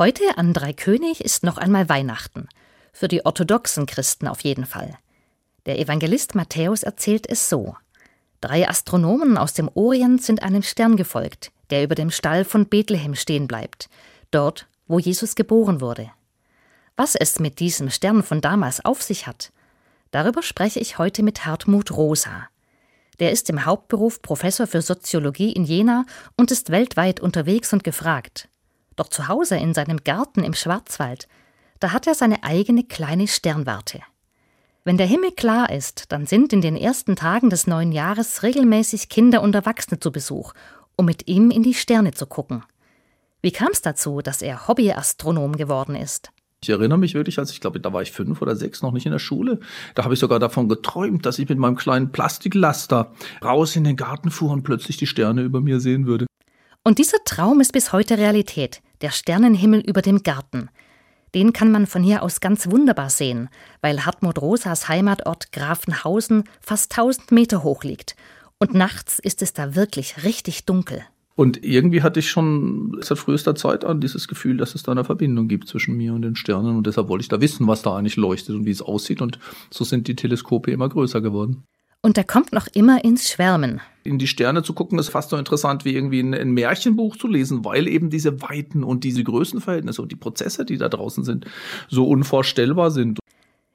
Heute an Dreikönig ist noch einmal Weihnachten. Für die orthodoxen Christen auf jeden Fall. Der Evangelist Matthäus erzählt es so. Drei Astronomen aus dem Orient sind einem Stern gefolgt, der über dem Stall von Bethlehem stehen bleibt, dort, wo Jesus geboren wurde. Was es mit diesem Stern von damals auf sich hat, darüber spreche ich heute mit Hartmut Rosa. Der ist im Hauptberuf Professor für Soziologie in Jena und ist weltweit unterwegs und gefragt. Doch zu Hause in seinem Garten im Schwarzwald, da hat er seine eigene kleine Sternwarte. Wenn der Himmel klar ist, dann sind in den ersten Tagen des neuen Jahres regelmäßig Kinder und Erwachsene zu Besuch, um mit ihm in die Sterne zu gucken. Wie kam es dazu, dass er Hobbyastronom geworden ist? Ich erinnere mich wirklich, als ich glaube, da war ich fünf oder sechs, noch nicht in der Schule. Da habe ich sogar davon geträumt, dass ich mit meinem kleinen Plastiklaster raus in den Garten fuhr und plötzlich die Sterne über mir sehen würde. Und dieser Traum ist bis heute Realität, der Sternenhimmel über dem Garten. Den kann man von hier aus ganz wunderbar sehen, weil Hartmut Rosas Heimatort Grafenhausen fast 1000 Meter hoch liegt. Und nachts ist es da wirklich richtig dunkel. Und irgendwie hatte ich schon seit frühester Zeit an dieses Gefühl, dass es da eine Verbindung gibt zwischen mir und den Sternen. Und deshalb wollte ich da wissen, was da eigentlich leuchtet und wie es aussieht. Und so sind die Teleskope immer größer geworden. Und er kommt noch immer ins Schwärmen. In die Sterne zu gucken, ist fast so interessant wie irgendwie ein, ein Märchenbuch zu lesen, weil eben diese Weiten und diese Größenverhältnisse und die Prozesse, die da draußen sind, so unvorstellbar sind.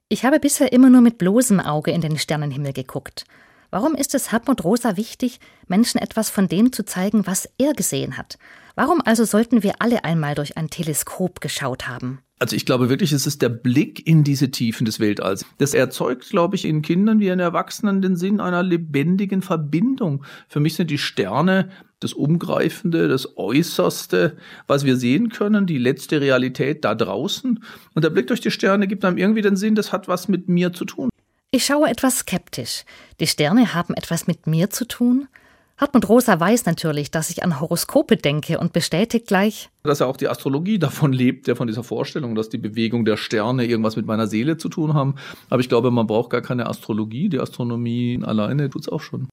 Ich habe bisher immer nur mit bloßem Auge in den Sternenhimmel geguckt. Warum ist es Hartmut Rosa wichtig, Menschen etwas von dem zu zeigen, was er gesehen hat? Warum also sollten wir alle einmal durch ein Teleskop geschaut haben? Also ich glaube wirklich, es ist der Blick in diese Tiefen des Weltalls. Das erzeugt, glaube ich, in Kindern wie in Erwachsenen den Sinn einer lebendigen Verbindung. Für mich sind die Sterne das Umgreifende, das Äußerste, was wir sehen können, die letzte Realität da draußen. Und der Blick durch die Sterne gibt einem irgendwie den Sinn, das hat was mit mir zu tun. Ich schaue etwas skeptisch. Die Sterne haben etwas mit mir zu tun? Hartmut Rosa weiß natürlich, dass ich an Horoskope denke und bestätigt gleich, dass ja auch die Astrologie davon lebt, ja von dieser Vorstellung, dass die Bewegung der Sterne irgendwas mit meiner Seele zu tun haben. Aber ich glaube, man braucht gar keine Astrologie. Die Astronomie alleine tut's auch schon.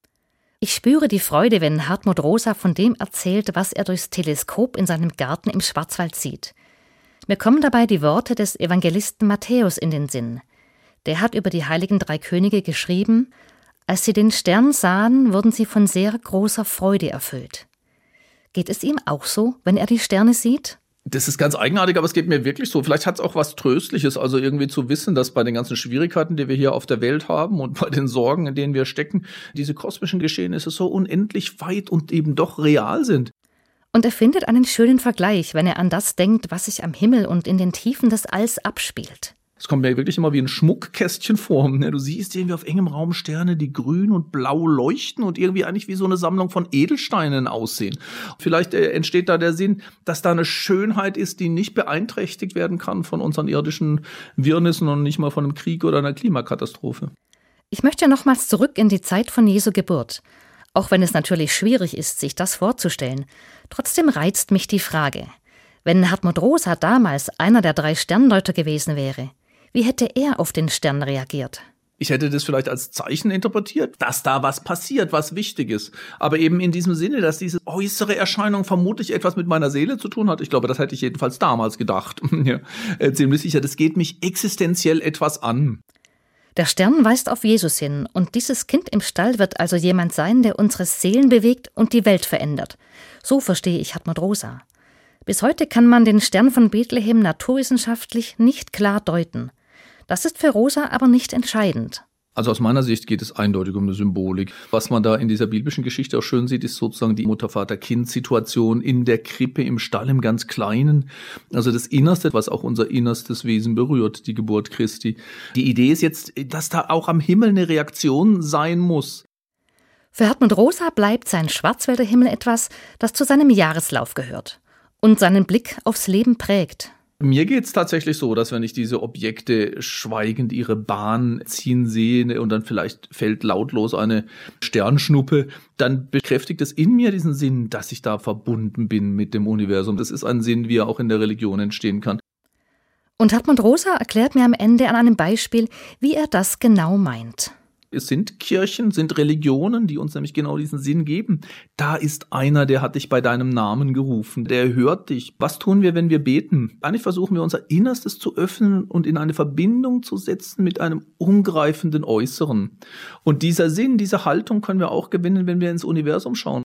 Ich spüre die Freude, wenn Hartmut Rosa von dem erzählt, was er durchs Teleskop in seinem Garten im Schwarzwald sieht. Mir kommen dabei die Worte des Evangelisten Matthäus in den Sinn. Der hat über die heiligen drei Könige geschrieben, als sie den Stern sahen, wurden sie von sehr großer Freude erfüllt. Geht es ihm auch so, wenn er die Sterne sieht? Das ist ganz eigenartig, aber es geht mir wirklich so. Vielleicht hat es auch was Tröstliches, also irgendwie zu wissen, dass bei den ganzen Schwierigkeiten, die wir hier auf der Welt haben und bei den Sorgen, in denen wir stecken, diese kosmischen Geschehnisse so unendlich weit und eben doch real sind. Und er findet einen schönen Vergleich, wenn er an das denkt, was sich am Himmel und in den Tiefen des Alls abspielt. Es kommt mir wirklich immer wie ein Schmuckkästchen vor. Du siehst irgendwie auf engem Raum Sterne, die grün und blau leuchten und irgendwie eigentlich wie so eine Sammlung von Edelsteinen aussehen. Vielleicht äh, entsteht da der Sinn, dass da eine Schönheit ist, die nicht beeinträchtigt werden kann von unseren irdischen Wirrnissen und nicht mal von einem Krieg oder einer Klimakatastrophe. Ich möchte nochmals zurück in die Zeit von Jesu Geburt. Auch wenn es natürlich schwierig ist, sich das vorzustellen. Trotzdem reizt mich die Frage. Wenn Hartmut Rosa damals einer der drei Sterndeuter gewesen wäre, wie hätte er auf den Stern reagiert? Ich hätte das vielleicht als Zeichen interpretiert, dass da was passiert, was wichtig ist. Aber eben in diesem Sinne, dass diese äußere Erscheinung vermutlich etwas mit meiner Seele zu tun hat. Ich glaube, das hätte ich jedenfalls damals gedacht. ja, äh, ziemlich sicher. Das geht mich existenziell etwas an. Der Stern weist auf Jesus hin, und dieses Kind im Stall wird also jemand sein, der unsere Seelen bewegt und die Welt verändert. So verstehe ich Hartmut Rosa. Bis heute kann man den Stern von Bethlehem naturwissenschaftlich nicht klar deuten. Das ist für Rosa aber nicht entscheidend. Also aus meiner Sicht geht es eindeutig um eine Symbolik. Was man da in dieser biblischen Geschichte auch schön sieht, ist sozusagen die Mutter-Vater-Kind-Situation in der Krippe, im Stall, im ganz Kleinen. Also das Innerste, was auch unser innerstes Wesen berührt, die Geburt Christi. Die Idee ist jetzt, dass da auch am Himmel eine Reaktion sein muss. Für Hartmut Rosa bleibt sein Schwarzwälder Himmel etwas, das zu seinem Jahreslauf gehört und seinen Blick aufs Leben prägt. Mir geht's tatsächlich so, dass wenn ich diese Objekte schweigend ihre Bahn ziehen sehe und dann vielleicht fällt lautlos eine Sternschnuppe, dann bekräftigt es in mir diesen Sinn, dass ich da verbunden bin mit dem Universum. Das ist ein Sinn, wie er auch in der Religion entstehen kann. Und Hartmut Rosa erklärt mir am Ende an einem Beispiel, wie er das genau meint. Es sind Kirchen, sind Religionen, die uns nämlich genau diesen Sinn geben. Da ist einer, der hat dich bei deinem Namen gerufen, der hört dich. Was tun wir, wenn wir beten? Eigentlich versuchen wir unser Innerstes zu öffnen und in eine Verbindung zu setzen mit einem umgreifenden Äußeren. Und dieser Sinn, diese Haltung können wir auch gewinnen, wenn wir ins Universum schauen.